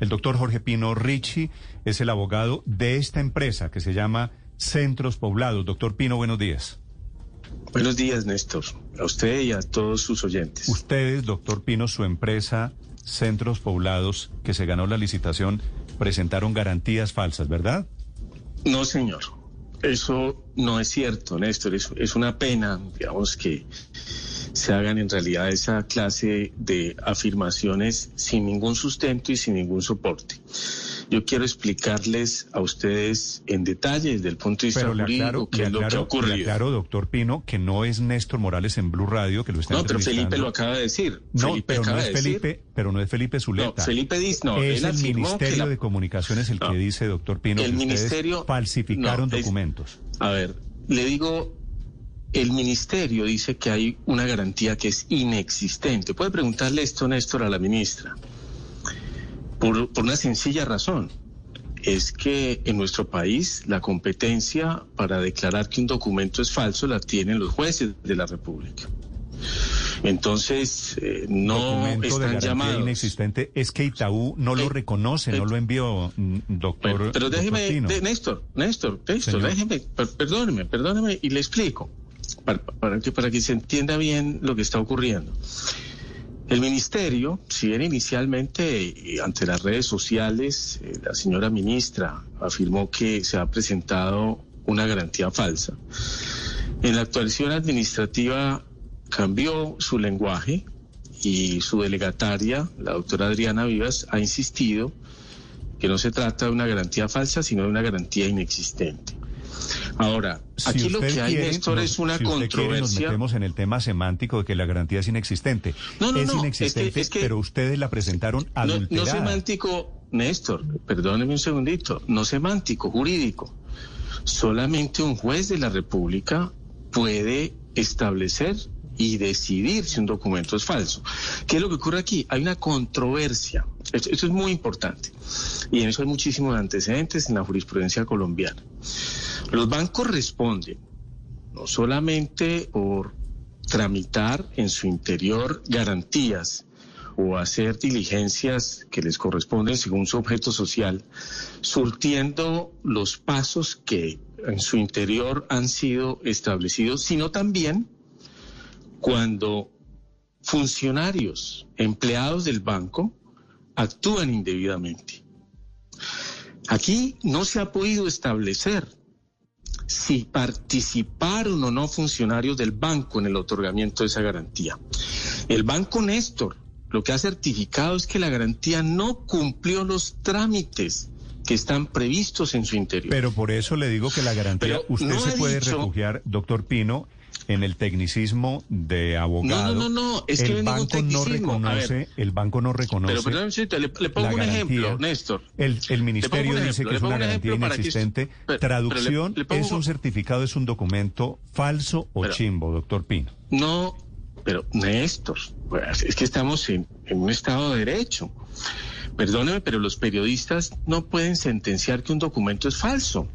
El doctor Jorge Pino Ricci es el abogado de esta empresa que se llama Centros Poblados. Doctor Pino, buenos días. Buenos días, Néstor. A usted y a todos sus oyentes. Ustedes, doctor Pino, su empresa Centros Poblados, que se ganó la licitación, presentaron garantías falsas, ¿verdad? No, señor. Eso no es cierto, Néstor. Es, es una pena, digamos, que se hagan en realidad esa clase de afirmaciones sin ningún sustento y sin ningún soporte. Yo quiero explicarles a ustedes en detalle desde el punto de vista Pero jurídico aclaro, qué es lo que ha ocurrido. aclaro, doctor Pino, que no es Néstor Morales en Blue Radio que lo está No, pero Felipe lo acaba de decir. No, Felipe pero no es decir- Felipe, pero no es Felipe Zuleta. No, Felipe dice, no, es él el Ministerio que la- de Comunicaciones el que dice, doctor Pino, El que ustedes ministerio- falsificaron no, es- documentos. A ver, le digo, el ministerio dice que hay una garantía que es inexistente. Puede preguntarle esto, Néstor, a la ministra. Por, por una sencilla razón. Es que en nuestro país la competencia para declarar que un documento es falso la tienen los jueces de la República. Entonces, eh, no de están garantía llamados. inexistente es que Itaú no lo Eh, reconoce, eh, no lo envió, mm, doctor. Pero déjeme, de- Néstor, Néstor, Néstor, Señor. déjeme, per- perdóneme, perdóneme y le explico para, para que para que se entienda bien lo que está ocurriendo. El ministerio, si bien inicialmente eh, ante las redes sociales eh, la señora ministra afirmó que se ha presentado una garantía falsa, en la actualización administrativa cambió su lenguaje y su delegataria, la doctora Adriana Vivas, ha insistido que no se trata de una garantía falsa, sino de una garantía inexistente. Ahora, Si aquí lo que hay, quiere, Néstor, nos- es una si usted quiere, nos controversia. metemos en el tema semántico de que la garantía es inexistente. No, no, es no, es que- inexistente, es que- pero ustedes la presentaron adulterada. no semántico, Néstor, perdóneme un segundito, no semántico, jurídico. Solamente un juez de la República puede establecer y decidir si un documento es falso. ¿Qué es lo que ocurre aquí? Hay una controversia. Esto, es muy importante. Y en eso hay muchísimos antecedentes en la jurisprudencia colombiana. Los bancos responden no solamente por tramitar en su interior garantías o hacer diligencias que les corresponden según su objeto social, surtiendo los pasos que en su interior han sido establecidos, sino también cuando funcionarios, empleados del banco, actúan indebidamente. Aquí no se ha podido establecer si participaron o no funcionarios del banco en el otorgamiento de esa garantía. El banco Néstor lo que ha certificado es que la garantía no cumplió los trámites que están previstos en su interior. Pero por eso le digo que la garantía, Pero usted no se puede dicho- refugiar, doctor Pino, en el tecnicismo de abogado. No, no, no, no, es que el banco no reconoce, el banco no reconoce. Pero perdón, señorita, le, le pongo un ejemplo, Néstor. El, el ministerio un dice ejemplo, que es una un garantía ejemplo para que- inexistente. pero- pero le- Traducción le pongo- es un certificado, es un documento falso o Pero- chimbo, doctor Pino. No, pero Néstor, pues, es que estamos en, en un Estado de Derecho. Perdóneme, pero los periodistas no pueden sentenciar que un documento es falso,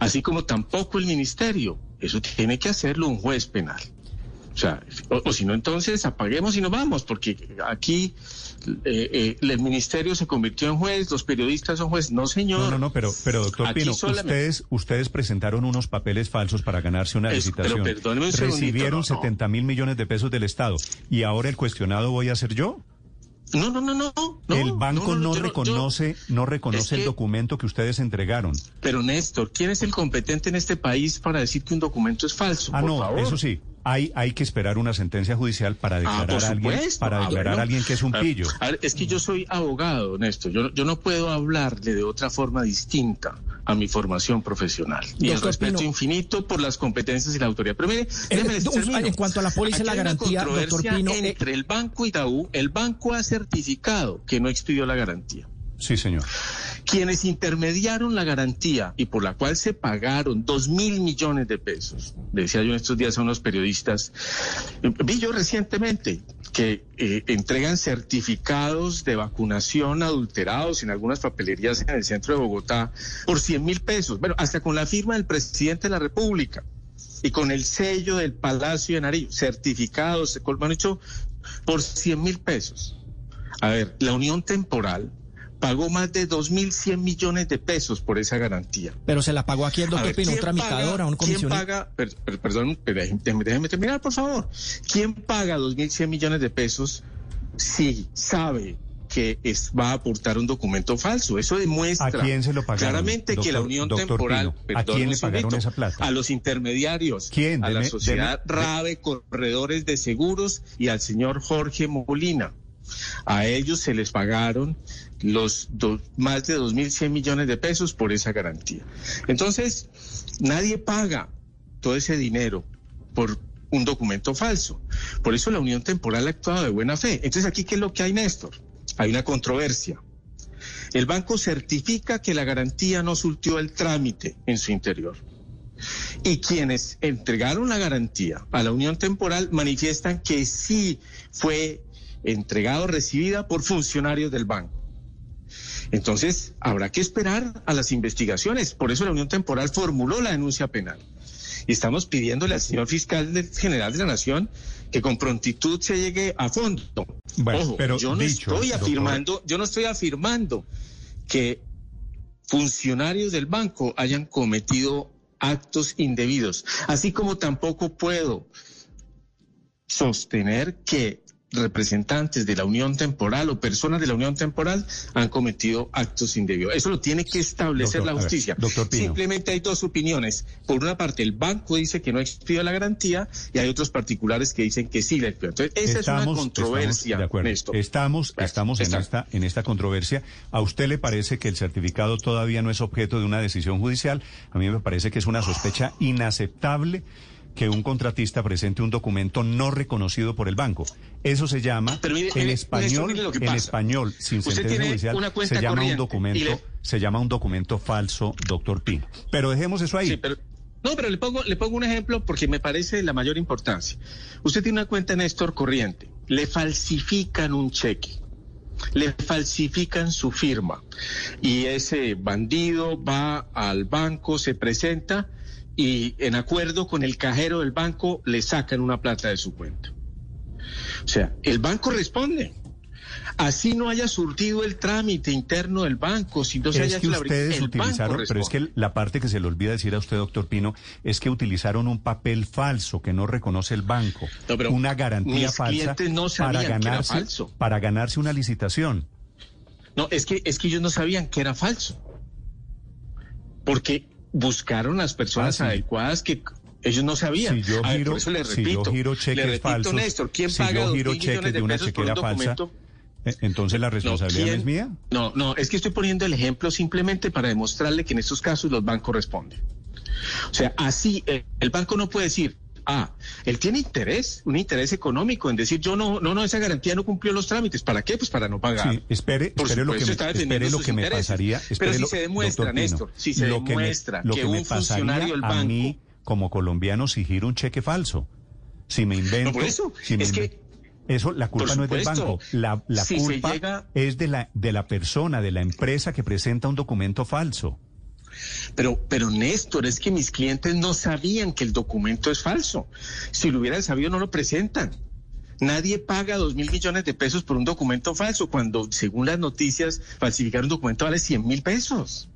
así como tampoco el ministerio. Eso tiene que hacerlo un juez penal. O sea, o, o si no, entonces apaguemos y nos vamos, porque aquí eh, eh, el ministerio se convirtió en juez, los periodistas son jueces. No, señor. No, no, no, pero, pero doctor Pino, solamente- ustedes, ustedes presentaron unos papeles falsos para ganarse una licitación. segundito, Recibieron no, no. 70 mil millones de pesos del Estado. Y ahora el cuestionado voy a ser yo. No, no, no, no. no, el banco no, yo- reconoce, no reconoce el que- documento que ustedes entregaron. Pero Néstor, ¿quién es el competente en este país para decir que un documento es falso? Ah, Por no, favor. eso sí. Hay, hay que esperar una sentencia judicial para Ah, declarar a alguien, para Ah, declarar a alguien que es un Ah, pillo. a ver, es que yo soy abogado, Néstor. Yo, yo no puedo hablarle de otra forma distinta a mi formación profesional. Y el respeto Pino. infinito por las competencias y la autoridad. Pero mire, déjeme Eh, en cuanto a la póliza la garantía, doctor Pino, eh, entre el banco y Itaú, el banco ha certificado que no expidió la garantía. Sí, señor. Quienes intermediaron la garantía y por la cual se pagaron dos mil millones de pesos, decía yo en estos días a unos periodistas, eh, vi yo recientemente que eh, entregan certificados de vacunación adulterados en algunas papelerías en el centro de Bogotá por 100 mil pesos, bueno, hasta con la firma del presidente de la República y con el sello del Palacio de Nariz, certificados, han hecho por 100 mil pesos. A ver, la unión temporal pagó más de 2.100 millones de pesos por esa garantía. Pero se la pagó aquí el doctor Pino, un tramitador, a un comisionista. ¿Quién paga, perdón, déjeme, déjeme terminar, por favor. ¿Quién paga 2.100 millones de pesos si sabe que es, va a aportar un documento falso. Eso demuestra claramente que la unión temporal, ¿a quién le pagaron esa plata? A los intermediarios, ¿Quién? a la sociedad RAVE, corredores de seguros y al señor Jorge Molina. A ellos se les pagaron los más de 2.100 millones de pesos por esa garantía. Entonces, nadie paga todo ese dinero por un documento falso. Por eso la unión temporal ha actuado de buena fe. Entonces, aquí, ¿qué es lo que hay, Néstor? Hay una controversia. El banco certifica que la garantía no surtió el trámite en su interior. Y quienes entregaron la garantía a la unión temporal manifiestan que sí fue entregado, recibida por funcionarios del banco. Entonces, habrá que esperar a las investigaciones. Por eso la Unión Temporal formuló la denuncia penal. Y estamos pidiéndole al señor fiscal general de la Nación que con prontitud se llegue a fondo. Ojo, pero yo no estoy afirmando, yo no estoy afirmando que funcionarios del banco hayan cometido actos indebidos, así como tampoco puedo sostener que representantes de la unión temporal o personas de la unión temporal han cometido actos indebidos. Eso lo tiene que establecer la justicia. Simplemente hay dos opiniones. Por una parte, el banco dice que no expidió la garantía y hay otros particulares que dicen que sí la expidió. Entonces, esa es una controversia. Estamos, estamos, en, esta, en esta controversia. ¿A usted le parece que el certificado todavía no es objeto de una decisión judicial? A mí me parece que es una sospecha inaceptable que un contratista presente un documento no reconocido por el banco. Eso se llama en español, en español, sin sentencia judicial, se llama un documento, se llama un documento falso, doctor Pino. Pero dejemos eso ahí. No, pero le pongo, le pongo un ejemplo porque me parece de la mayor importancia. Usted tiene una cuenta Néstor corriente, le falsifican un cheque, le falsifican su firma y ese bandido va al banco, se presenta y en acuerdo con el cajero del banco le sacan una plata de su cuenta. O sea, el banco responde. Así no haya surtido el trámite interno del banco, si no se haya que ustedes utilizaron, pero es que la parte que se le olvida decir a usted, doctor Pino, es que utilizaron un papel falso que no reconoce el banco, una garantía falsa para ganarse para ganarse una licitación. No, es que es que ellos no sabían que era falso. Porque buscaron las personas ah, adecuadas que ellos no sabían. Si yo giro, le repito, si yo giro cheques falsos, Néstor, ¿quién si paga yo giro cheques de una chequera falsa, eh, entonces la responsabilidad es mía. No, no, es que estoy poniendo el ejemplo simplemente para demostrarle que en estos casos los bancos responden. O sea, así eh, el banco no puede decir, Ah, él tiene interés, un interés económico en decir yo no, no, no, esa garantía no cumplió los trámites. ¿Para qué? Pues para no pagar. Sí, espere, espere lo que me, espere lo que me pasaría. Pero si se demuestra, Néstor, si se demuestra que, un funcionario del banco. A mí, como colombiano, si giro un cheque falso. Si me invento. No, por eso. es que. Eso, la culpa no es del banco. La, la culpa es de la, de la persona, de la empresa que presenta un documento falso. Pero, pero Néstor, es que mis clientes no sabían que el documento es falso. Si lo hubieran sabido, no lo presentan. Nadie paga dos mil millones de pesos por un documento falso cuando, según las noticias, falsificar un documento vale cien mil pesos.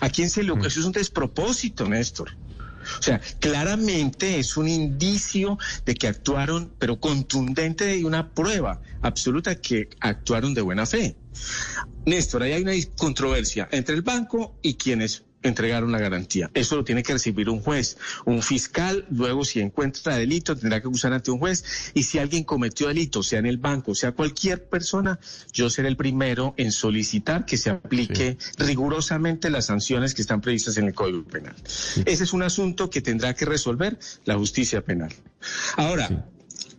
¿A quién se lo.? Mm. Eso es un despropósito, Néstor. O sea, claramente es un indicio de que actuaron, pero contundente y una prueba absoluta que actuaron de buena fe. Néstor, ahí hay una controversia entre el banco y quienes entregaron la garantía. Eso lo tiene que recibir un juez, un fiscal, luego si encuentra delito tendrá que acusar ante un juez y si alguien cometió delito, sea en el banco, sea cualquier persona, yo seré el primero en solicitar que se aplique rigurosamente las sanciones que están previstas en el Código Penal. Ese es un asunto que tendrá que resolver la justicia penal. Ahora,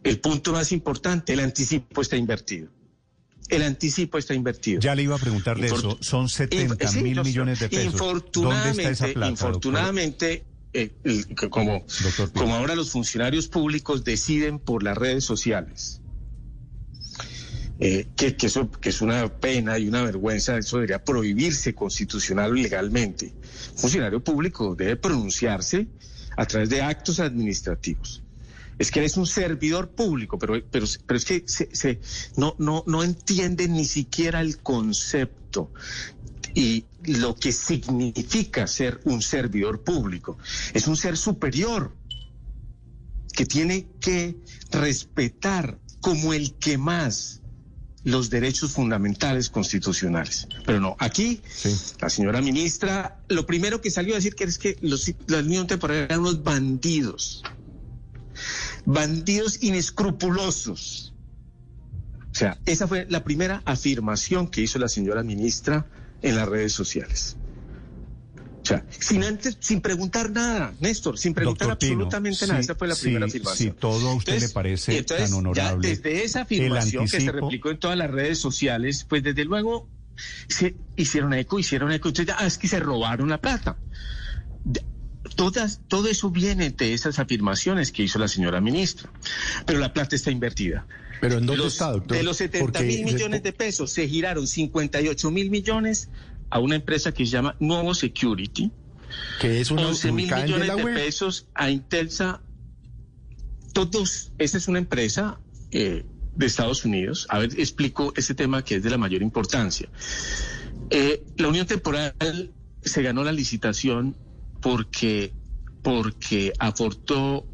el punto más importante, el anticipo está invertido. El anticipo está invertido. Ya le iba a preguntar de eso. Son 70 mil millones de pesos. Infortunadamente, infortunadamente eh, como, como ahora los funcionarios públicos deciden por las redes sociales, eh, que, eso que es una pena y una vergüenza, eso debería prohibirse constitucional o legalmente. Un funcionario público debe pronunciarse a través de actos administrativos. Es que eres un servidor público, pero, pero, pero es que se, no, no, no entienden ni siquiera el concepto y lo que significa ser un servidor público. Es un ser superior que tiene que respetar como el que más los derechos fundamentales constitucionales. Pero no, aquí la señora ministra, lo primero que salió a decir que es que los, la Unión Temporal eran unos bandidos, bandidos inescrupulosos. O sea, esa fue la primera afirmación que hizo la señora ministra en las redes sociales. O sea, sin antes, sin preguntar nada, Néstor, sin preguntar absolutamente nada. Esa fue la primera afirmación. Si todo a usted le parece tan honorable. desde esa afirmación que se replicó en todas las redes sociales, pues desde luego se hicieron eco, hicieron eco. Entonces, ah, es que se robaron la plata. Todas, todo eso viene de esas afirmaciones que hizo la señora ministra. Pero la plata está invertida. ¿Pero en dónde está, doctor? De los 70 mil millones de pesos se giraron 58 mil millones a una empresa que se llama Nuevo Security. Que es una 11 mil millones de, pesos a Intelsa. Todos, esa es una empresa eh, de Estados Unidos. A ver, explico ese tema que es de la mayor importancia. Eh, la Unión Temporal se ganó la licitación porque, porque aportó,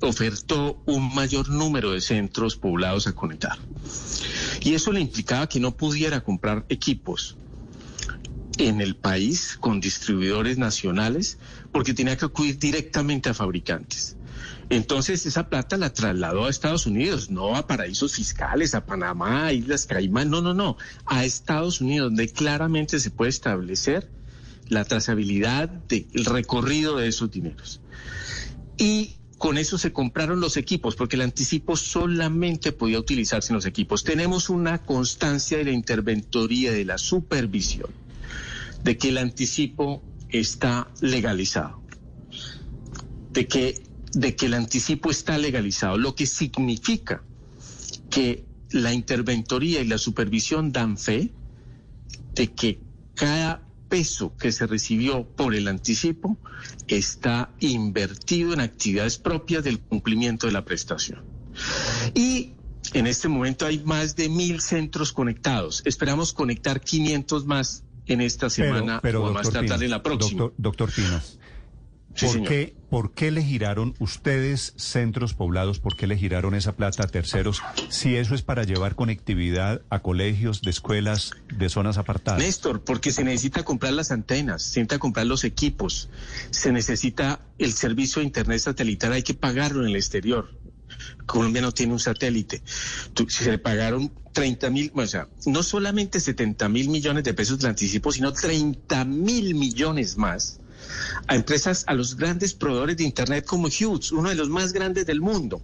ofertó un mayor número de centros poblados a conectar. Y eso le implicaba que no pudiera comprar equipos en el país con distribuidores nacionales porque tenía que acudir directamente a fabricantes. Entonces esa plata la trasladó a Estados Unidos, no a paraísos fiscales, a Panamá, a Islas Caimán, no, no, no, a Estados Unidos, donde claramente se puede establecer la trazabilidad del recorrido de esos dineros. Y con eso se compraron los equipos, porque el anticipo solamente podía utilizarse en los equipos. Tenemos una constancia de la interventoría, de la supervisión de que el anticipo está legalizado, de que, de que el anticipo está legalizado, lo que significa que la interventoría y la supervisión dan fe de que cada peso que se recibió por el anticipo está invertido en actividades propias del cumplimiento de la prestación. Y en este momento hay más de mil centros conectados. Esperamos conectar 500 más en esta semana pero, o más tarde en la próxima. Doctor, Pino. ¿Por, qué, ¿Por qué le giraron ustedes centros poblados? ¿Por qué le giraron esa plata a terceros? Si eso es para llevar conectividad a colegios, de escuelas, de zonas apartadas. Néstor, porque se necesita comprar las antenas, se necesita comprar los equipos, se necesita el servicio de Internet satelital, hay que pagarlo en el exterior. Colombia no tiene un satélite. si se le pagaron 30 mil, o sea, no solamente 70 mil millones de pesos de anticipo, sino 30 mil millones más a empresas, a los grandes proveedores de Internet como Hughes, uno de los más grandes del mundo,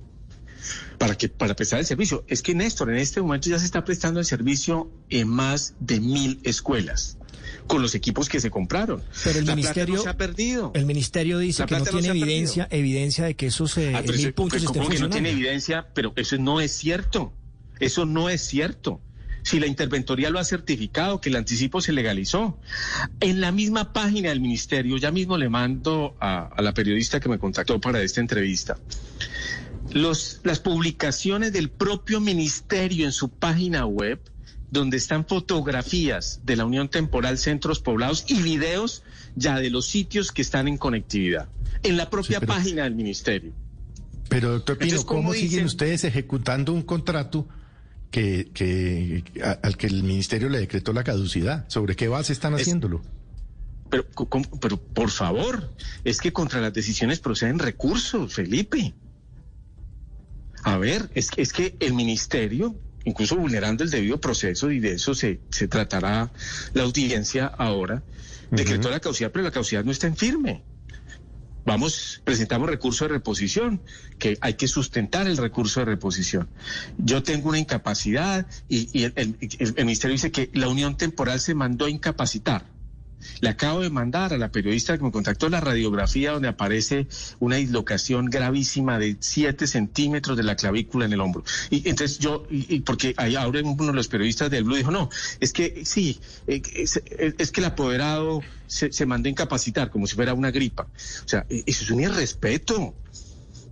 para, que, para prestar el servicio. Es que Néstor, en este momento ya se está prestando el servicio en más de mil escuelas con los equipos que se compraron. Pero el ministerio se ha perdido. El ministerio dice que no tiene evidencia, evidencia de que esos eh, ah, mil puntos pues, estén que no tiene evidencia? Pero eso no es cierto. Eso no es cierto. Si la interventoría lo ha certificado, que el anticipo se legalizó. En la misma página del ministerio, ya mismo le mando a, a la periodista que me contactó para esta entrevista. Los, las publicaciones del propio ministerio en su página web donde están fotografías de la Unión Temporal Centros Poblados y videos ya de los sitios que están en conectividad, en la propia página del ministerio. Pero, doctor Pino, ¿cómo, siguen ustedes ejecutando un contrato que, que al que el ministerio le decretó la caducidad? ¿Sobre qué base están haciéndolo? Pero, pero, por favor, es que contra las decisiones proceden recursos, Felipe. A ver, es, es que el ministerio incluso vulnerando el debido proceso y de eso se, se tratará la audiencia ahora, decretó la causidad, pero la causidad no está en firme. Vamos, presentamos recurso de reposición, que hay que sustentar el recurso de reposición. Yo tengo una incapacidad y, el, ministerio dice que la unión temporal se mandó a incapacitar. Le acabo de mandar a la periodista que me contactó la radiografía donde aparece una dislocación gravísima de 7 centímetros de la clavícula en el hombro. Y entonces yo, y, porque ahí ahora uno de los periodistas del Blue dijo, no, es que sí, eh, es, que el apoderado se, se mandó a incapacitar como si fuera una gripa. O sea, e, eso es un irrespeto.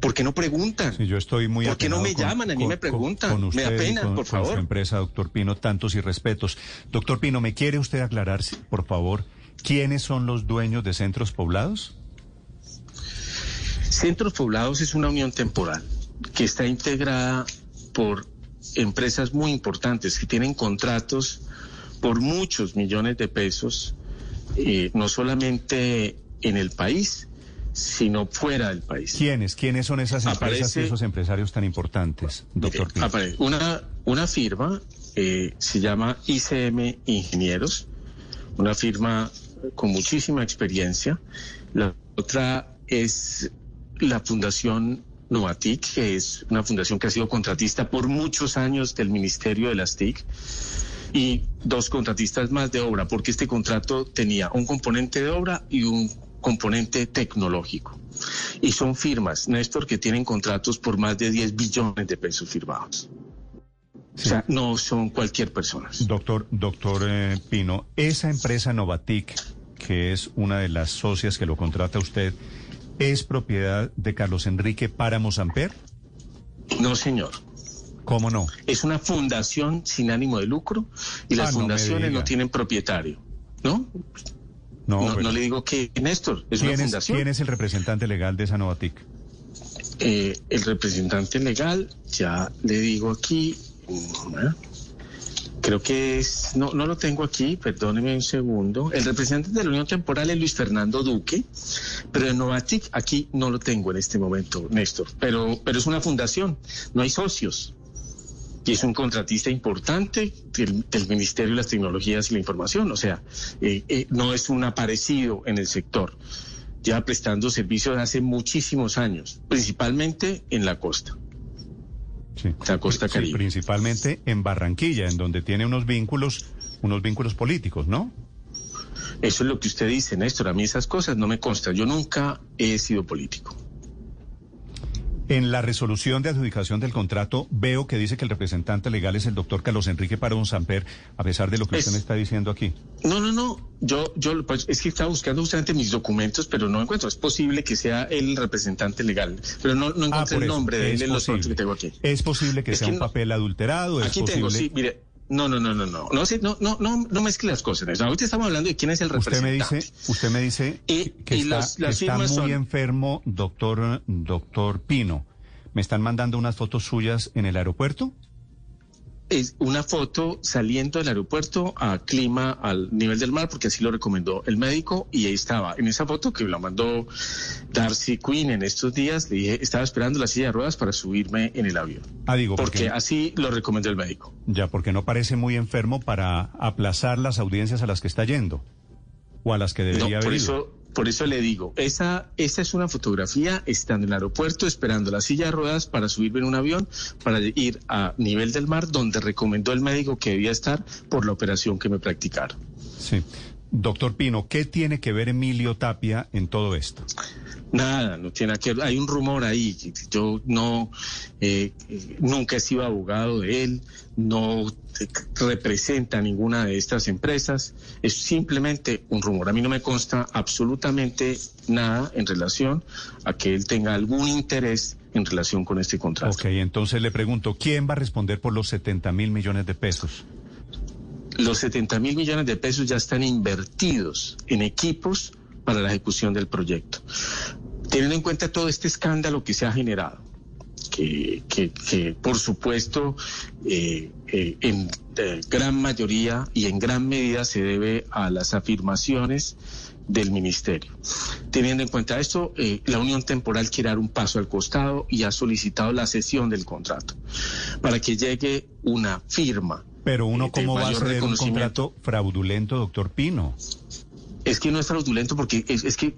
¿Por qué no preguntan? yo estoy muy ¿Por qué no me llaman? A mí me preguntan. me da pena, por favor. Con su empresa, doctor Pino, tantos y respetos. Doctor Pino, ¿me quiere usted aclarar, por favor, quiénes son los dueños de centros poblados? Centros poblados es una unión temporal que está integrada por empresas muy importantes que tienen contratos por muchos millones de pesos, eh, no solamente en el país, sino fuera del país. ¿Quiénes? ¿Quiénes son esas empresas y esos empresarios tan importantes, doctor? una, una firma eh, se llama ICM Ingenieros, una firma con muchísima experiencia. La otra es la Fundación Novatic, que es una fundación que ha sido contratista por muchos años del Ministerio de las TIC y dos contratistas más de obra, porque este contrato tenía un componente de obra y un componente tecnológico. Y son firmas, Néstor, que tienen contratos por más de 10 billones de pesos firmados. O sea, no son cualquier persona. Doctor, doctor eh, Pino, esa empresa Novatic, que es una de las socias que lo contrata usted, ¿es propiedad de Carlos Enrique Páramo Samper? No, señor. ¿Cómo no? Es una fundación sin ánimo de lucro y las ah, fundaciones no tienen propietario, ¿no? No, no, le digo que Néstor, es una fundación. ¿Quién es el representante legal de esa Novatic? Eh, el representante legal, ya le digo aquí, creo que es, no, no lo tengo aquí, perdóneme un segundo. El representante de la Unión Temporal es Luis Fernando Duque, pero en Novatic aquí no lo tengo en este momento, Néstor. Pero, pero es una fundación, no hay socios y es un contratista importante del, Ministerio de las Tecnologías y la Información, o sea, eh, eh, no es un aparecido en el sector, ya prestando servicios hace muchísimos años, principalmente en la costa. Sí. La costa caribe. principalmente en Barranquilla, en donde tiene unos vínculos, unos vínculos políticos, ¿no? Eso es lo que usted dice, Néstor. A mí esas cosas no me constan. Yo nunca he sido político. En la resolución de adjudicación del contrato veo que dice que el representante legal es el doctor Carlos Enrique Parón Samper, a pesar de lo que usted me está diciendo aquí. No, no, no. Yo, yo pues, es que estaba buscando justamente mis documentos, pero no encuentro. Es posible que sea el representante legal, pero no, no ah, el nombre de él en los que tengo aquí. Es posible que sea un papel adulterado. aquí tengo, sí, mire. No, no, no, no, no, no, no, no, no, no mezcle las cosas. Ahorita estamos hablando de quién es el representante. Usted me dice, usted me dice que, está, muy enfermo, doctor, doctor Pino. ¿Me están mandando unas fotos suyas en el aeropuerto? Es una foto saliendo del aeropuerto a clima al nivel del mar, porque así lo recomendó el médico, y ahí estaba. En esa foto que la mandó Darcy Quinn en estos días, le dije, estaba esperando la silla de ruedas para subirme en el avión. Ah, digo, porque, así lo recomendó el médico. Ya, porque no parece muy enfermo para aplazar las audiencias a las que está yendo o a las que debería no, por Eso, por eso le digo, esa, esa es una fotografía estando en el aeropuerto esperando la silla de ruedas para subirme en un avión para ir a nivel del mar donde recomendó el médico que debía estar por la operación que me practicaron. Sí. Doctor Pino, ¿qué tiene que ver Emilio Tapia en todo esto? Nada, no tiene que ver. Hay un rumor ahí. Yo no, eh, nunca he sido abogado de él, no representa ninguna de estas empresas. Es simplemente un rumor. A mí no me consta absolutamente nada en relación a que él tenga algún interés en relación con este contrato. Ok, entonces le pregunto, ¿quién va a responder por los 70 mil millones de pesos? Los 70 mil millones de pesos ya están invertidos en equipos para la ejecución del proyecto. Teniendo en cuenta todo este escándalo que se ha generado, que, por supuesto eh, eh, en eh, gran mayoría y en gran medida se debe a las afirmaciones del ministerio. Teniendo en cuenta esto, la Unión Temporal quiere dar un paso al costado y ha solicitado la cesión del contrato para que llegue una firma. Pero uno, ¿cómo va a ser un contrato fraudulento, doctor Pino? Es que no es fraudulento porque es, que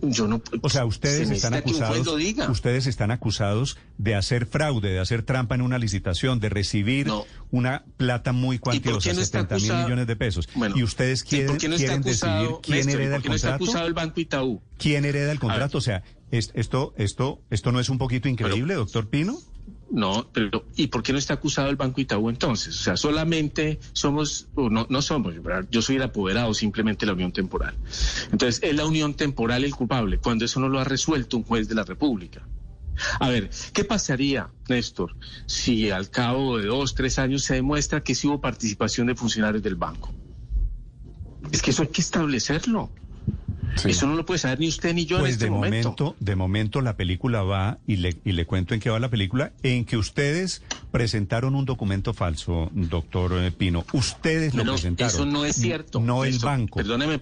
yo no. O sea, ustedes están acusados. Ustedes están acusados de hacer fraude, de hacer trampa en una licitación, de recibir una plata muy cuantiosa, no 70 mil millones de pesos. y ustedes quieren, quieren decidir quién hereda el contrato. No está acusado el Banco Itaú? ¿Quién hereda el contrato? O sea, esto, esto, esto no es un poquito increíble, doctor Pino. No, pero ¿y por qué no está acusado el Banco Itaú entonces? O sea, solamente somos, no, no somos, yo soy el apoderado, simplemente la unión temporal. Entonces, es la unión temporal el culpable, cuando eso no lo ha resuelto un juez de la República. A ver, ¿qué pasaría, Néstor, si al cabo de dos, tres años se demuestra que sí hubo participación de funcionarios del banco? Es que eso hay que establecerlo. Eso no lo puede saber ni usted ni yo pues en este de momento, De momento la película va, y le, y le cuento en qué va la película, en que ustedes presentaron un documento falso, doctor eh, Pino. Ustedes lo presentaron. Eso no es cierto. No el banco. Perdóneme.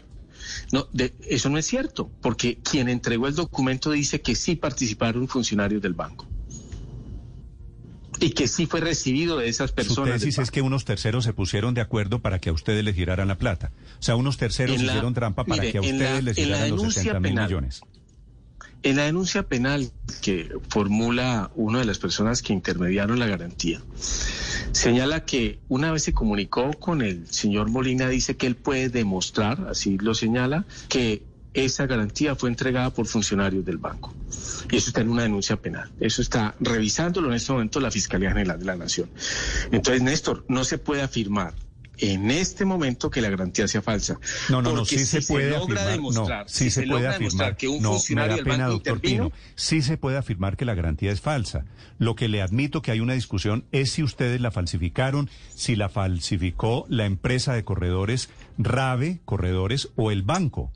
No, eso no es cierto, porque quien entregó el documento dice que sí participaron funcionarios del banco y que sí fue recibido de esas personas. Su tesis es que unos terceros se pusieron de acuerdo para que a ustedes les giraran la plata. O sea, unos terceros hicieron trampa para que a ustedes les giraran los 70 mil millones. En la denuncia penal que formula una de las personas que intermediaron la garantía, señala que una vez se comunicó con el señor Molina, dice que él puede demostrar, así lo señala, que esa garantía fue entregada por funcionarios del banco. Y eso está en una denuncia penal. Eso está revisándolo en este momento la Fiscalía General de la Nación. Entonces, Néstor, no se puede afirmar en este momento que la garantía sea falsa. No, no, no, sí se puede afirmar. no, sí se, puede afirmar que un funcionario del banco doctor Pino, sí se puede afirmar que la garantía es falsa. Lo que le admito que hay una discusión es si ustedes la falsificaron, si la falsificó la empresa de corredores Rave Corredores o el banco.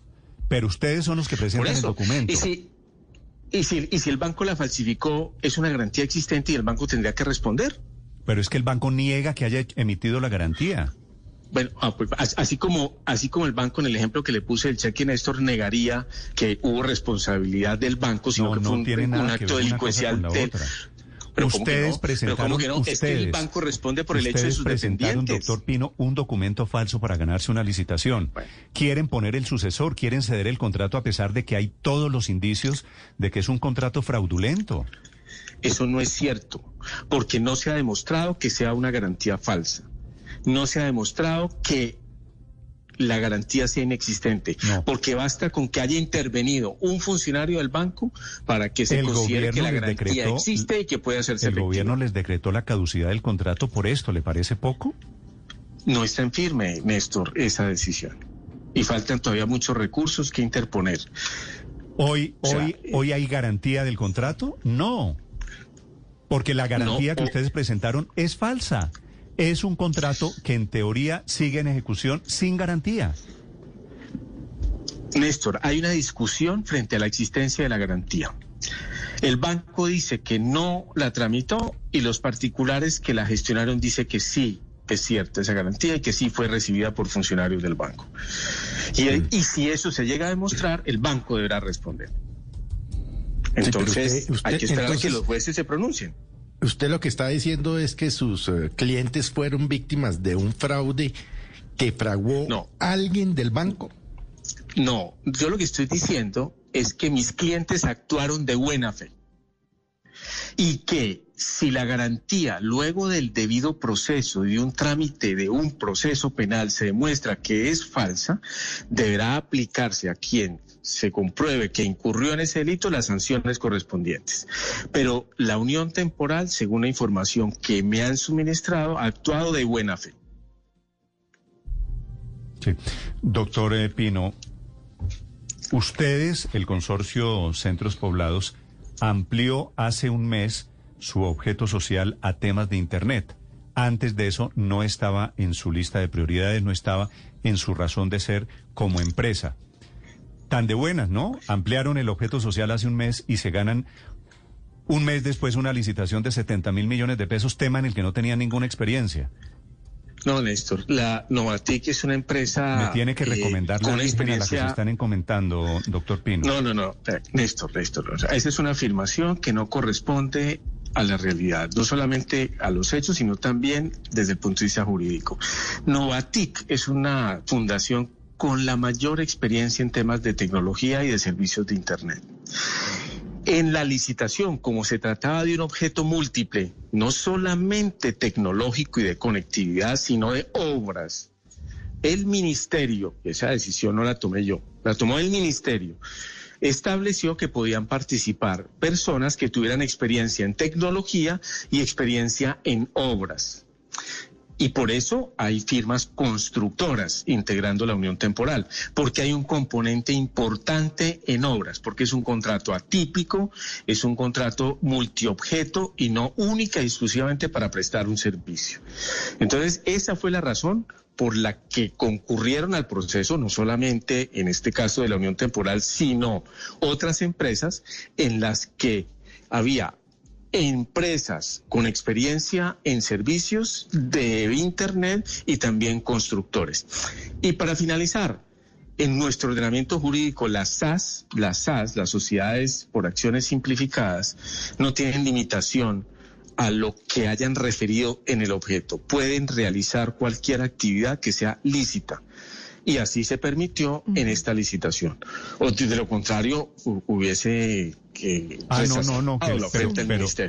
Pero ustedes son los que presentan el documento. Y si, y, si, y si el banco la falsificó, es una garantía existente y el banco tendría que responder. Pero es que el banco niega que haya emitido la garantía. Bueno, ah, pues, así como así como el banco en el ejemplo que le puse el cheque Néstor negaría que hubo responsabilidad del banco, sino que fue un, acto delincuencial del, ustedes presentaron, es que el banco responde por el hecho de sus presentaron, doctor Pino, un documento falso para ganarse una licitación. Quieren poner el sucesor, quieren ceder el contrato a pesar de que hay todos los indicios de que es un contrato fraudulento. Eso no es cierto, porque no se ha demostrado que sea una garantía falsa. No se ha demostrado que la garantía sea inexistente, porque basta con que haya intervenido un funcionario del banco para que se considere que la garantía existe y que puede hacerse ¿El gobierno les decretó la caducidad del contrato por esto? ¿Le parece poco? No está en firme, Néstor, esa decisión. Y faltan todavía muchos recursos que interponer. ¿Hoy, hoy, eh, hoy hay garantía del contrato? No. Porque la garantía que ustedes presentaron es falsa es un contrato que en teoría sigue en ejecución sin garantía. Néstor, hay una discusión frente a la existencia de la garantía. El banco dice que no la tramitó y los particulares que la gestionaron dice que sí es cierta esa garantía y que sí fue recibida por funcionarios del banco. Y, si eso se llega a demostrar, el banco deberá responder. Entonces, hay que esperar a que los jueces se pronuncien. Usted lo que está diciendo es que sus eh, clientes fueron víctimas de un fraude que fraguó alguien del banco. No, yo lo que estoy diciendo es que mis clientes actuaron de buena fe y que si la garantía luego del debido proceso y de un trámite de un proceso penal se demuestra que es falsa, deberá aplicarse a quien se compruebe que incurrió en ese delito las sanciones correspondientes. Pero la unión temporal, según la información que me han suministrado, ha actuado de buena fe. Sí. Doctor eh, Pino, ustedes, el consorcio Centros Poblados, amplió hace un mes su objeto social a temas de Internet. Antes de eso no estaba en su lista de prioridades, no estaba en su razón de ser como empresa. Tan de buenas, ¿no? Ampliaron el objeto social hace un mes y se ganan un mes después una licitación de 70 mil millones de pesos, tema en el que no tenían ninguna experiencia. No, Néstor, la Novatic es una empresa... Me tiene que eh, recomendar la experiencia... a la que se están encomendando, doctor Pino. No, no, no, eh, Néstor, Néstor. esa es una afirmación que no corresponde a la realidad, no solamente a los hechos, sino también desde el punto de vista jurídico. Novatic es una fundación con la mayor experiencia en temas de tecnología y de servicios de Internet. En la licitación, como se trataba de un objeto múltiple, no solamente tecnológico y de conectividad, sino de obras, el ministerio, esa decisión no la tomé yo, la tomó el ministerio, estableció que podían participar personas que tuvieran experiencia en tecnología y experiencia en obras. Y por eso hay firmas constructoras integrando la unión temporal, porque hay un componente importante en obras, porque es un contrato atípico, es un contrato multiobjeto y no única y exclusivamente para prestar un servicio. Entonces, esa fue la razón por la que concurrieron al proceso, no solamente en este caso de la unión temporal, sino otras empresas en las que había empresas con experiencia en servicios de Internet y también constructores. Y para finalizar, en nuestro ordenamiento jurídico, las SAS, las SAS, las sociedades por acciones simplificadas, no tienen limitación a lo que hayan referido en el objeto. Pueden realizar cualquier actividad que sea lícita. Y así se permitió en esta licitación. O de lo contrario, hubiese Ah, no, no, no,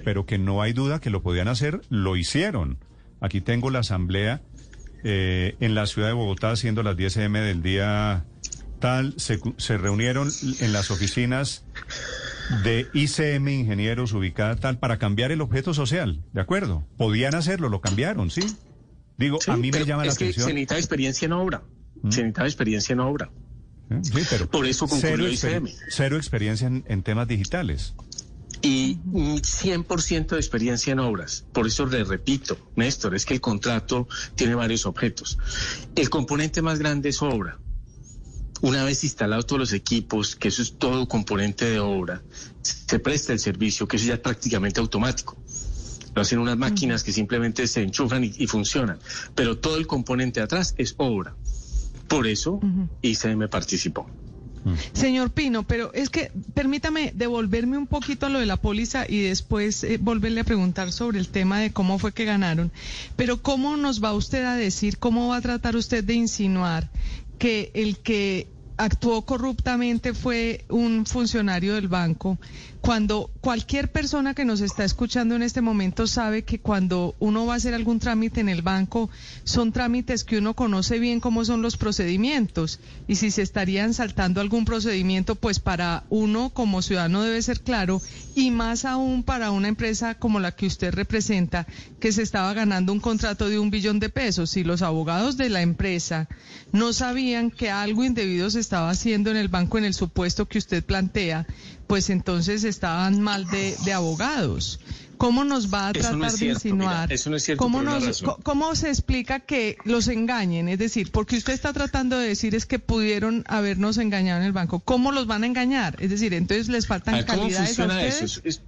pero, que no hay duda que lo podían hacer, lo hicieron. Aquí tengo la asamblea eh, en la ciudad de Bogotá, siendo las 10 m del día tal, se, se reunieron en las oficinas de ICM Ingenieros ubicada tal para cambiar el objeto social, ¿de acuerdo? Podían hacerlo, lo cambiaron, ¿sí? Digo, a mí me llama la atención. Se necesita experiencia en obra. ¿Mm? Se necesita experiencia en obra. Sí, pero Por eso cero, cero experiencia en, temas digitales y 100% de experiencia en obras. Por eso le repito, Néstor, es que el contrato tiene varios objetos. El componente más grande es obra. Una vez instalados todos los equipos, que eso es todo componente de obra, se presta el servicio, que eso ya es prácticamente automático. Lo hacen unas máquinas que simplemente se enchufan y, y funcionan. Pero todo el componente de atrás es obra. Por eso ICM participó. Señor Pino, pero es que permítame devolverme un poquito a lo de la póliza y después eh, volverle a preguntar sobre el tema de cómo fue que ganaron. Pero ¿cómo nos va usted a decir, cómo va a tratar usted de insinuar que el que actuó corruptamente fue un funcionario del banco cuando cualquier persona que nos está escuchando en este momento sabe que cuando uno va a hacer algún trámite en el banco, son trámites que uno conoce bien cómo son los procedimientos y si se estarían saltando algún procedimiento, pues para uno como ciudadano debe ser claro y más aún para una empresa como la que usted representa, que se estaba ganando un contrato de un billón de pesos. Si los abogados de la empresa no sabían que algo indebido se estaba haciendo en el banco en el supuesto que usted plantea, pues entonces estaban mal de, abogados. ¿Cómo nos va a tratar de insinuar? eso no es cierto. ¿Cómo, ¿Cómo se explica que los engañen? Es decir, porque usted está tratando de decir es que pudieron habernos engañado en el banco. ¿Cómo los van a engañar? Es decir, entonces les faltan calidades a ustedes. Eso?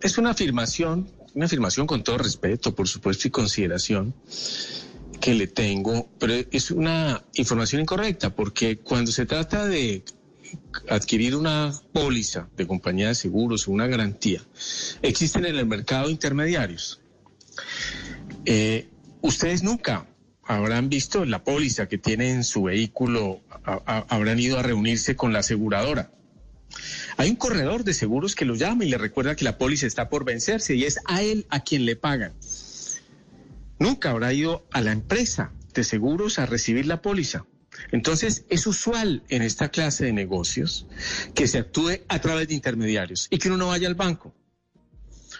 Es, una afirmación, una afirmación con todo respeto, por supuesto, y consideración que le tengo, pero es una información incorrecta, porque cuando se trata de adquirir una póliza de compañía de seguros o una garantía, existen en el mercado intermediarios. Eh, ustedes nunca habrán visto la póliza que tienen en su vehículo, habrán ido a reunirse con la aseguradora. Hay un corredor de seguros que lo llama y le recuerda que la póliza está por vencerse y es a él a quien le pagan. Nunca habrá ido a la empresa de seguros a recibir la póliza. Entonces, es usual en esta clase de negocios que se actúe a través de intermediarios y que uno no vaya al banco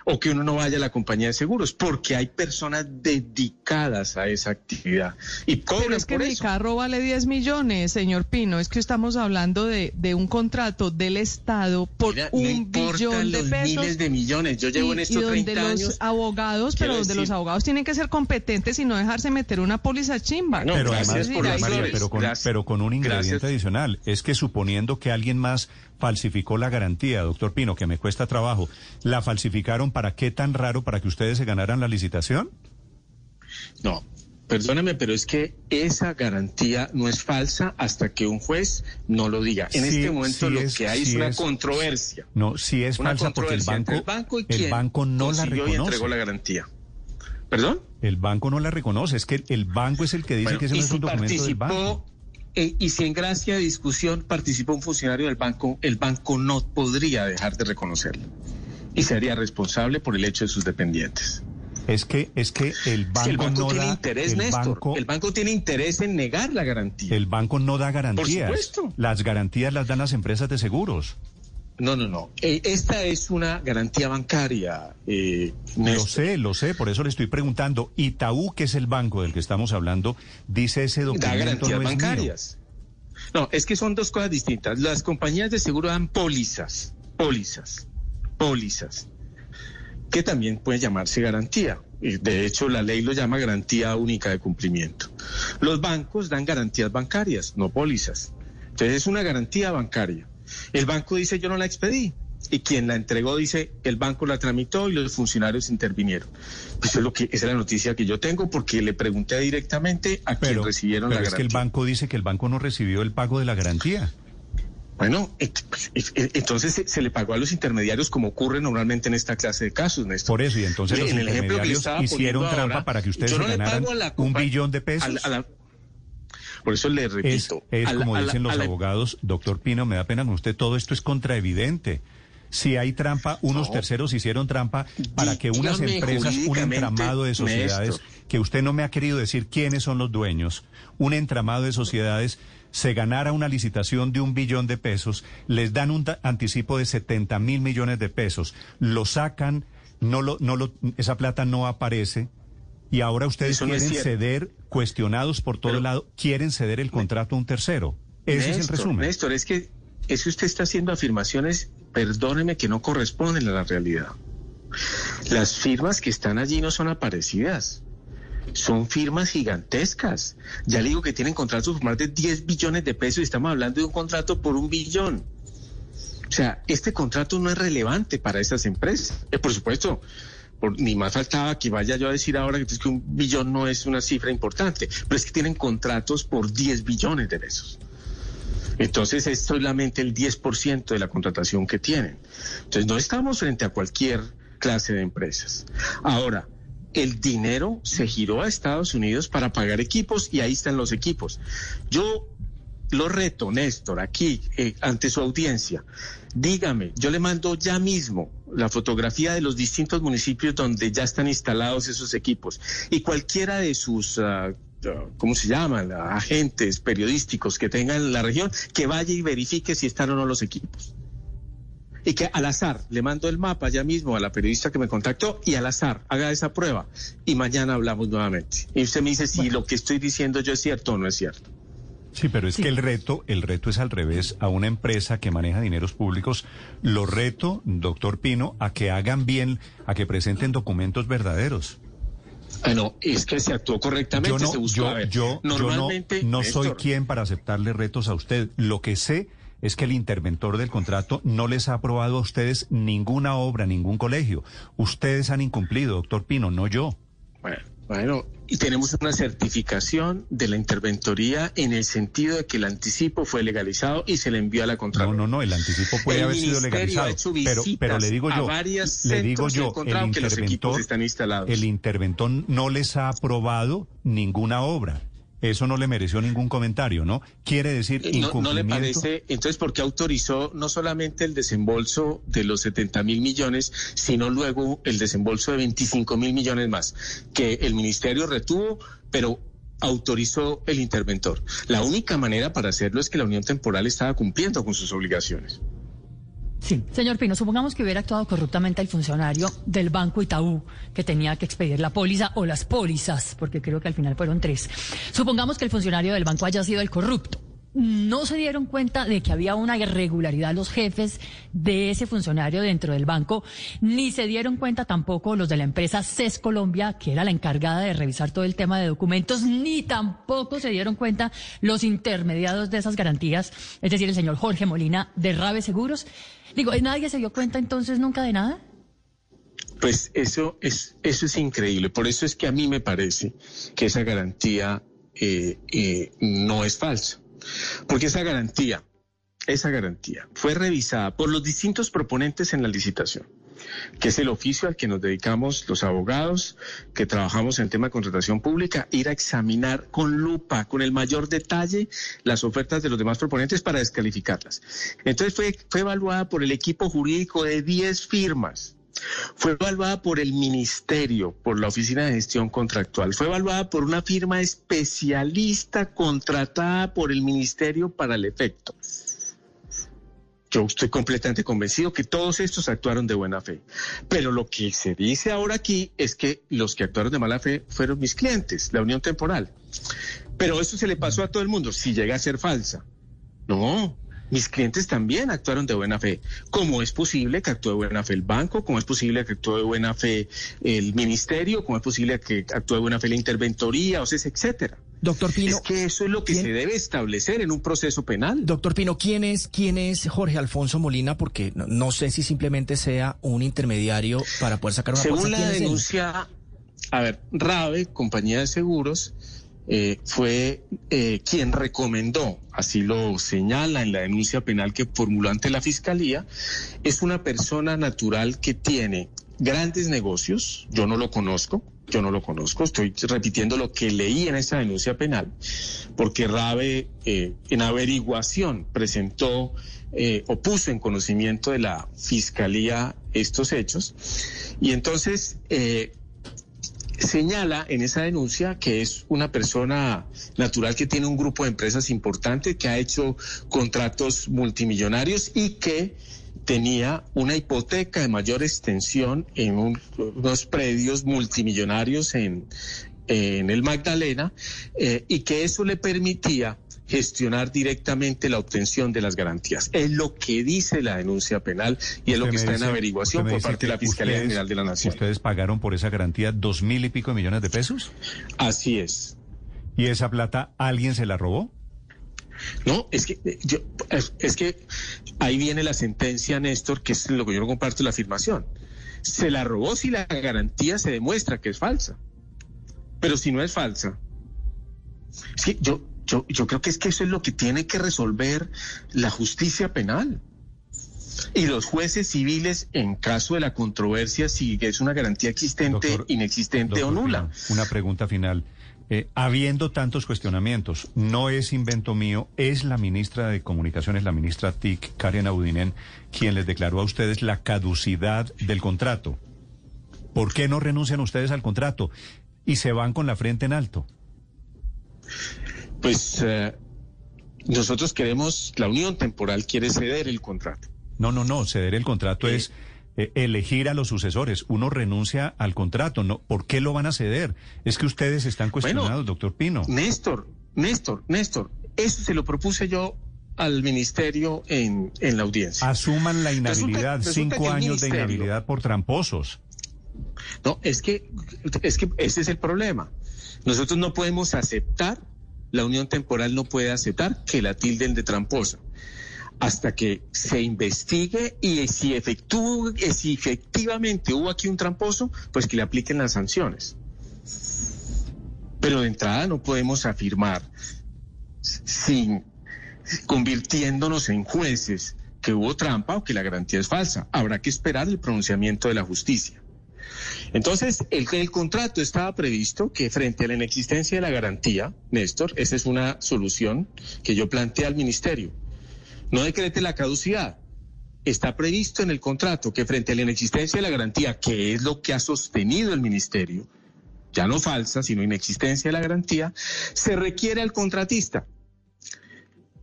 o que uno no vaya a la compañía de seguros, porque hay personas dedicadas a esa actividad y Pero es que mi carro vale 10 millones, señor Pino, es que estamos hablando de, de un contrato del Estado por un billón de pesos. miles de millones, yo llevo en estos y donde los abogados, pero donde los abogados tienen que ser competentes y no dejarse meter una póliza chimba. pero además, pero, con, pero con un ingrediente adicional, es que suponiendo que alguien más falsificó la garantía, doctor Pino, que me cuesta trabajo. ¿La falsificaron para qué tan raro para que ustedes se ganaran la licitación? No, perdóneme, pero es que esa garantía no es falsa hasta que un juez no lo diga. En este momento lo que hay es una controversia. No, sí es falsa porque el banco, el banco, no la reconoce. Y entregó la garantía. ¿Perdón? El banco no la reconoce, es que el banco es el que dice que ese no es un documento del banco. Eh, y si en gracia de discusión participó un funcionario del banco, el banco no podría dejar de reconocerlo y sería responsable por el hecho de sus dependientes. Es que es que el banco, no tiene da, interés, el Néstor. Banco, el banco tiene interés en negar la garantía. El banco no da garantías. Las garantías las dan las empresas de seguros. No, no, no. Eh, esta es una garantía bancaria. Eh, lo sé, lo sé, por eso le estoy preguntando. Itaú, que es el banco del que estamos hablando, dice ese documento. Da garantías bancarias. No, es que son dos cosas distintas. Las compañías de seguro dan pólizas, pólizas, pólizas, que también pueden llamarse garantía. De hecho, la ley lo llama garantía única de cumplimiento. Los bancos dan garantías bancarias, no pólizas. Entonces es una garantía bancaria. El banco dice yo no la expedí. Y quien la entregó dice el banco la tramitó y los funcionarios intervinieron. Pues eso es lo que esa es la noticia que yo tengo porque le pregunté directamente a quien recibieron la pero es que el banco dice que el banco no recibió el pago de la garantía. Bueno, pues, entonces se, le pagó a los intermediarios como ocurre normalmente en esta clase de casos, Néstor. Por eso, y entonces los intermediarios hicieron trampa para que ustedes ganaran un billón de pesos. Por eso le repito. Es, como dicen los abogados, doctor Pino, me da pena con usted, todo esto es contraevidente. Si hay trampa, unos terceros hicieron trampa para que unas empresas, un entramado de sociedades, que usted no me ha querido decir quiénes son los dueños, un entramado de sociedades se ganara una licitación de un billón de pesos, les dan un anticipo de 70 mil millones de pesos, lo sacan, no lo, no lo, esa plata no aparece, y ahora ustedes quieren ceder, cuestionados por todo lado, quieren ceder el contrato a un tercero. Ese es el resumen. Néstor, es que, es que usted está haciendo afirmaciones, perdóneme, que no corresponden a la realidad. Las firmas que están allí no son aparecidas. Son firmas gigantescas. Ya le digo que tienen contratos por más de 10 billones de pesos y estamos hablando de un contrato por un billón. O sea, este contrato no es relevante para esas empresas. Eh, por supuesto, ni más faltaba que vaya yo a decir ahora que, un billón no es una cifra importante, pero es que tienen contratos por 10 billones de pesos. Entonces es solamente el 10% de la contratación que tienen. Entonces no estamos frente a cualquier clase de empresas. Ahora, el dinero se giró a Estados Unidos para pagar equipos y ahí están los equipos. Yo lo reto, Néstor, aquí, eh, ante su audiencia. Dígame, yo le mando ya mismo la fotografía de los distintos municipios donde ya están instalados esos equipos y cualquiera de sus... Ah, ¿cómo se llaman? Agentes periodísticos que tengan en la región, que vaya y verifique si están o no los equipos. Y que al azar le mando el mapa ya mismo a la periodista que me contactó y al azar haga esa prueba y mañana hablamos nuevamente. Y usted me dice si lo que estoy diciendo yo es cierto o no es cierto. Sí, pero es que el reto, el reto es al revés. A una empresa que maneja dineros públicos, lo reto, doctor Pino, a que hagan bien, a que presenten documentos verdaderos. Ah, no, es que se actuó correctamente, yo no, Yo, normalmente, no, soy quien para aceptarle retos a usted. Lo que sé es que el interventor del contrato no les ha aprobado a ustedes ninguna obra, ningún colegio. Ustedes han incumplido, doctor Pino, no yo. Bueno. Bueno, y tenemos una certificación de la interventoría en el sentido de que el anticipo fue legalizado y se le envió a la Contraloría. No, no, no, el anticipo puede haber sido legalizado. pero, pero le digo yo, le digo yo, el interventor, están instalados. el interventor no les ha aprobado ninguna obra. Eso no le mereció ningún comentario, ¿no? Quiere decir incumplimiento. No, le parece, entonces, ¿por qué autorizó no solamente el desembolso de los 70 mil millones, sino luego el desembolso de 25 mil millones más, que el ministerio retuvo, pero autorizó el interventor? La única manera para hacerlo es que la unión temporal estaba cumpliendo con sus obligaciones. Sí, señor Pino, supongamos que hubiera actuado corruptamente el funcionario del Banco Itaú que tenía que expedir la póliza o las pólizas, porque creo que al final fueron tres. Supongamos que el funcionario del banco haya sido el corrupto. No se dieron cuenta de que había una irregularidad los jefes de ese funcionario dentro del banco, ni se dieron cuenta tampoco los de la empresa CES Colombia, que era la encargada de revisar todo el tema de documentos, ni tampoco se dieron cuenta los intermediados de esas garantías, es decir, el señor Jorge Molina de Rabe Seguros. Digo, ¿nadie se dio cuenta entonces nunca de nada? Pues eso es, eso es increíble. Por eso es que a mí me parece que esa garantía eh, eh, no es falsa. Porque esa garantía, esa garantía fue revisada por los distintos proponentes en la licitación que es el oficio al que nos dedicamos los abogados que trabajamos en tema de contratación pública, ir a examinar con lupa, con el mayor detalle, las ofertas de los demás proponentes para descalificarlas. Entonces fue, fue evaluada por el equipo jurídico de 10 firmas. Fue evaluada por el ministerio, por la Oficina de Gestión Contractual. Fue evaluada por una firma especialista contratada por el ministerio para el efecto Yo estoy completamente convencido que todos estos actuaron de buena fe. Pero lo que se dice ahora aquí es que los que actuaron de mala fe fueron mis clientes, la unión temporal. Pero eso se le pasó a todo el mundo, si llega a ser falsa. No, mis clientes también actuaron de buena fe. ¿Cómo es posible que actúe de buena fe el banco? ¿Cómo es posible que actúe de buena fe el ministerio? ¿Cómo es posible que actúe de buena fe la interventoría? O sea, etcétera. Doctor Pino. Es que eso es lo que se debe establecer en un proceso penal. Doctor Pino, ¿quién es, quién es Jorge Alfonso Molina? Porque no, sé si simplemente sea un intermediario para poder sacar una Según la denuncia, a ver, Rave, compañía de seguros, eh, fue eh, quien recomendó, así lo señala en la denuncia penal que formuló ante la Fiscalía, es una persona natural que tiene grandes negocios, yo no lo conozco, yo no lo conozco, estoy repitiendo lo que leí en esa denuncia penal, porque Rabe eh, en averiguación presentó o puso en conocimiento de la Fiscalía estos hechos, y entonces señala en esa denuncia que es una persona natural que tiene un grupo de empresas importante, que ha hecho contratos multimillonarios y que tenía una hipoteca de mayor extensión en unos predios multimillonarios en, en el Magdalena eh, y que eso le permitía gestionar directamente la obtención de las garantías. Es lo que dice la denuncia penal y es lo que está en averiguación por parte de la Fiscalía General de la Nación. ¿Ustedes pagaron por esa garantía dos mil y pico millones de pesos? Así es. ¿Y esa plata alguien se la robó? No, es que eh, yo, es que ahí viene la sentencia, Néstor, que es lo que yo no comparto la afirmación. Se la robó si la garantía se demuestra que es falsa. Pero si no es falsa, es que yo, yo, yo creo que es que eso es lo que tiene que resolver la justicia penal. Y los jueces civiles, en caso de la controversia, si es una garantía existente, inexistente o nula. una pregunta final. Eh, habiendo tantos cuestionamientos, no es invento mío, es la ministra de Comunicaciones, la ministra TIC, Karen Audinen, quien les declaró a ustedes la caducidad del contrato. ¿Por qué no renuncian ustedes al contrato y se van con la frente en alto? Pues eh, nosotros queremos, la unión temporal quiere ceder el contrato. No, no, no, ceder el contrato es eh, elegir a los sucesores. Uno renuncia al contrato, no, ¿por qué lo van a ceder? Es que ustedes están cuestionados, doctor Pino. Néstor, Néstor, Néstor, eso se lo propuse yo al ministerio en, en la audiencia. Asuman la inhabilidad, cinco años de inhabilidad por tramposos. No, es que, es que ese es el problema. Nosotros no podemos aceptar la unión temporal no puede aceptar que la tilden de tramposa hasta que se investigue y si, efectúe, si efectivamente hubo aquí un tramposo, pues que le apliquen las sanciones. Pero de entrada no podemos afirmar sin convirtiéndonos en jueces que hubo trampa o que la garantía es falsa. Habrá que esperar el pronunciamiento de la justicia. Entonces, el, el contrato estaba previsto que frente a la inexistencia de la garantía, Néstor, esa es una solución que yo planteé al ministerio. No decrete la caducidad. Está previsto en el contrato que frente a la inexistencia de la garantía, que es lo que ha sostenido el ministerio, ya no falsa, sino inexistencia de la garantía, se requiere al contratista.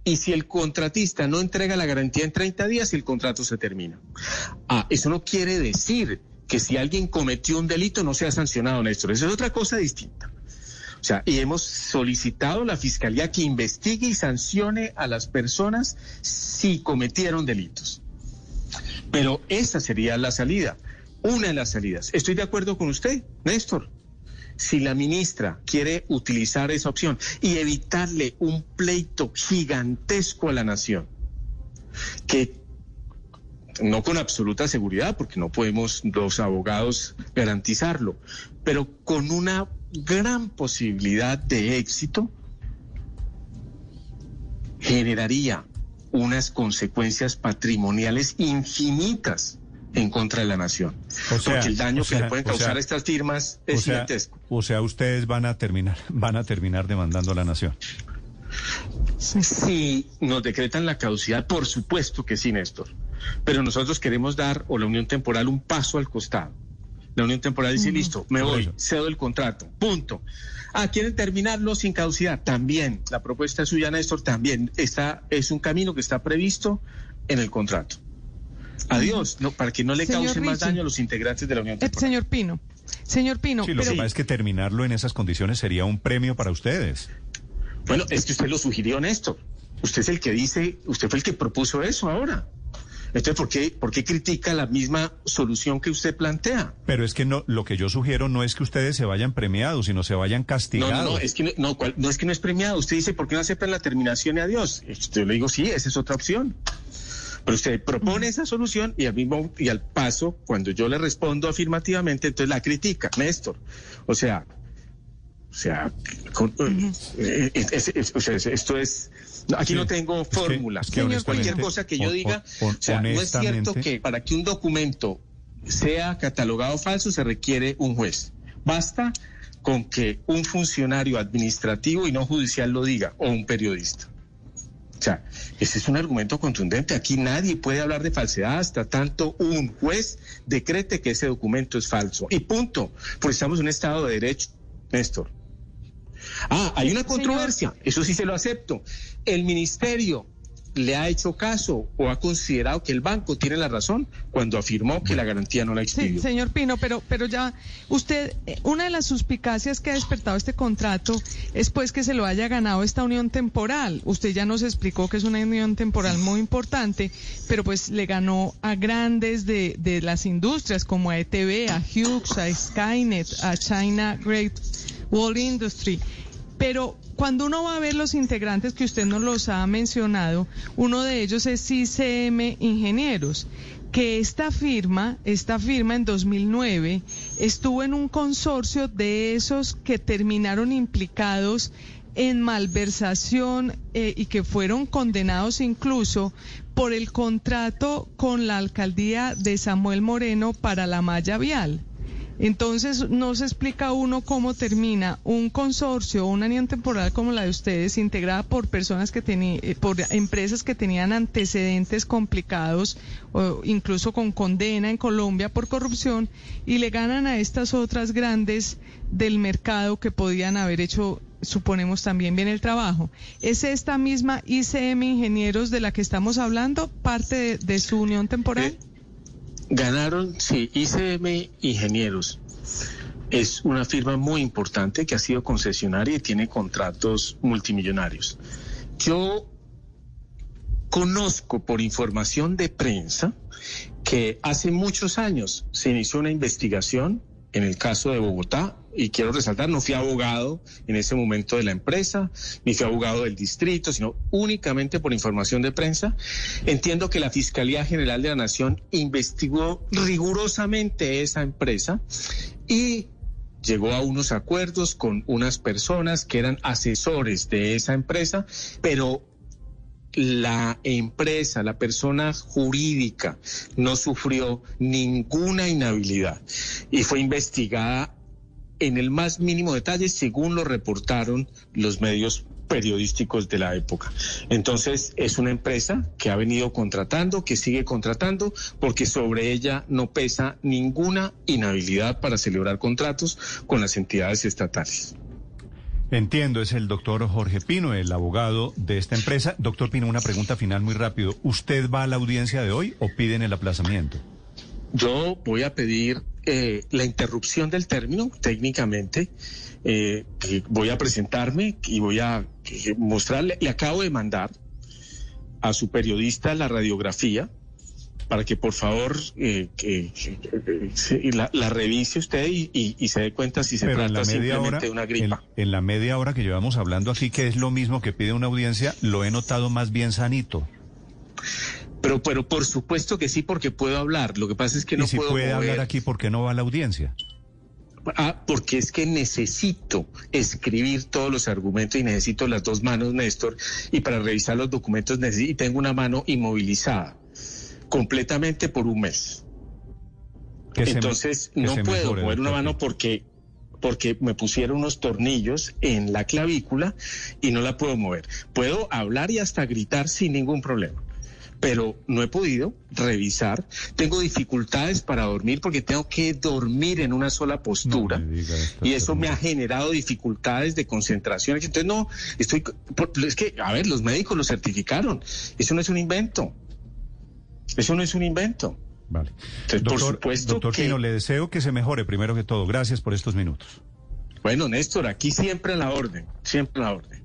Y si el contratista no entrega la garantía en 30 días, el contrato se termina. Ah, eso no quiere decir que si alguien cometió un delito no sea sancionado, Néstor. Eso es otra cosa distinta. O sea, y hemos solicitado a la Fiscalía que investigue y sancione a las personas si cometieron delitos. Pero esa sería la salida, una de las salidas. Estoy de acuerdo con usted, Néstor. Si la ministra quiere utilizar esa opción y evitarle un pleito gigantesco a la nación, que no con absoluta seguridad, porque no podemos los abogados garantizarlo, pero con una gran posibilidad de éxito, generaría unas consecuencias patrimoniales infinitas en contra de la nación. porque el daño que le pueden causar estas firmas es gigantesco. O sea, ustedes van a terminar, van a terminar demandando a la nación. Si nos decretan la caducidad, por supuesto que sí, Néstor. Pero nosotros queremos dar, o la unión temporal, un paso al costado. La unión temporal dice, listo, me voy, cedo el contrato, punto. Ah, ¿quieren terminarlo sin caducidad? También. La propuesta suya, Néstor, también. Está, es un camino que está previsto en el contrato. Adiós, no, para que no le cause más daño a los integrantes de la Unión eh, Señor Pino, señor Pino. Sí, lo que pasa es que terminarlo en esas condiciones sería un premio para ustedes. Bueno, es que usted lo sugirió, Néstor. Usted es el que dice, usted fue el que propuso eso ahora. Entonces, ¿por qué, ¿por qué critica la misma solución que usted plantea? Pero es que no, lo que yo sugiero no es que ustedes se vayan premiados, sino se vayan castigados. No, no, no, es que no, no, es que no es premiado. Usted dice, ¿por qué no aceptan la terminación y adiós? Yo le digo, sí, esa es otra opción. Pero usted propone esa solución y al mismo y al paso, cuando yo le respondo afirmativamente, entonces la critica, Néstor. O sea, o sea, eh, esto es aquí no tengo fórmula. cualquier cosa que yo diga, o sea, no es cierto que para que un documento sea catalogado falso se requiere un juez. Basta con que un funcionario administrativo y no judicial lo diga o un periodista. O sea, ese es un argumento contundente. Aquí nadie puede hablar de falsedad hasta tanto un juez decrete que ese documento es falso. Y punto. Porque estamos en un Estado de Derecho, Néstor. Ah, hay una controversia, eso sí se lo acepto. El ministerio le ha hecho caso o ha considerado que el banco tiene la razón cuando afirmó que la garantía no la expidió. Sí, señor Pino, pero, pero ya usted, eh, una de las suspicacias que ha despertado este contrato es pues que se lo haya ganado esta unión temporal. Usted ya nos explicó que es una unión temporal muy importante, pero pues le ganó a grandes de, de las industrias como a ETV, a Hughes, a Skynet, a China Great Wall Industry. Pero cuando uno va a ver los integrantes que usted nos los ha mencionado, uno de ellos es ICM Ingenieros, que esta firma, esta firma en 2009 estuvo en un consorcio de esos que terminaron implicados en malversación eh, y que fueron condenados incluso por el contrato con la alcaldía de Samuel Moreno para la malla vial. Entonces, no se explica uno cómo termina un consorcio una unión temporal como la de ustedes, integrada por personas que tenían, eh, por empresas que tenían antecedentes complicados, o incluso con condena en Colombia por corrupción, y le ganan a estas otras grandes del mercado que podían haber hecho suponemos también bien el trabajo. ¿Es esta misma ICM Ingenieros de la que estamos hablando parte de, su unión temporal? Ganaron, sí, ICM Ingenieros. Es una firma muy importante que ha sido concesionaria y tiene contratos multimillonarios. Yo conozco por información de prensa que hace muchos años se inició una investigación en el caso de Bogotá y quiero resaltar, no fui abogado en ese momento de la empresa, ni fui abogado del distrito, sino únicamente por información de prensa. Entiendo que la Fiscalía General de la Nación investigó rigurosamente esa empresa y llegó a unos acuerdos con unas personas que eran asesores de esa empresa, pero la empresa, la persona jurídica, no sufrió ninguna inhabilidad y fue investigada en el más mínimo detalle según lo reportaron los medios periodísticos de la época. Entonces, es una empresa que ha venido contratando, que sigue contratando, porque sobre ella no pesa ninguna inhabilidad para celebrar contratos con las entidades estatales. Entiendo, es el doctor Jorge Pino, el abogado de esta empresa. Doctor Pino, una pregunta final muy rápido. ¿Usted va a la audiencia de hoy o piden el aplazamiento? Yo voy a pedir eh, la interrupción del término técnicamente. Eh, voy a presentarme y voy a mostrarle, le acabo de mandar a su periodista la radiografía para que por favor eh, que, la, revise usted y, se dé cuenta si se trata simplemente de una gripa. En, en, la media hora que llevamos hablando aquí, que es lo mismo que pide una audiencia, lo he notado más bien sanito. Pero, pero por supuesto que sí, porque puedo hablar. Lo que pasa es que no ¿Y si puede hablar aquí, ¿por qué no va a la audiencia? Ah, porque es que necesito escribir todos los argumentos y necesito las dos manos, Néstor, y para revisar los documentos necesito, y tengo una mano inmovilizada completamente por un mes. Entonces no puedo mover una mano porque porque me pusieron unos tornillos en la clavícula y no la puedo mover. Puedo hablar y hasta gritar sin ningún problema pero no he podido revisar. Tengo dificultades para dormir porque tengo que dormir en una sola postura y eso me ha generado dificultades de concentración. Entonces, no, estoy, es que, a ver, los médicos lo certificaron. Eso no es un invento. Eso no es un invento. Vale. doctor, por supuesto doctor Pino, le deseo que se mejore primero que todo. Gracias por estos minutos. Bueno, Néstor, aquí siempre a la orden, siempre a la orden.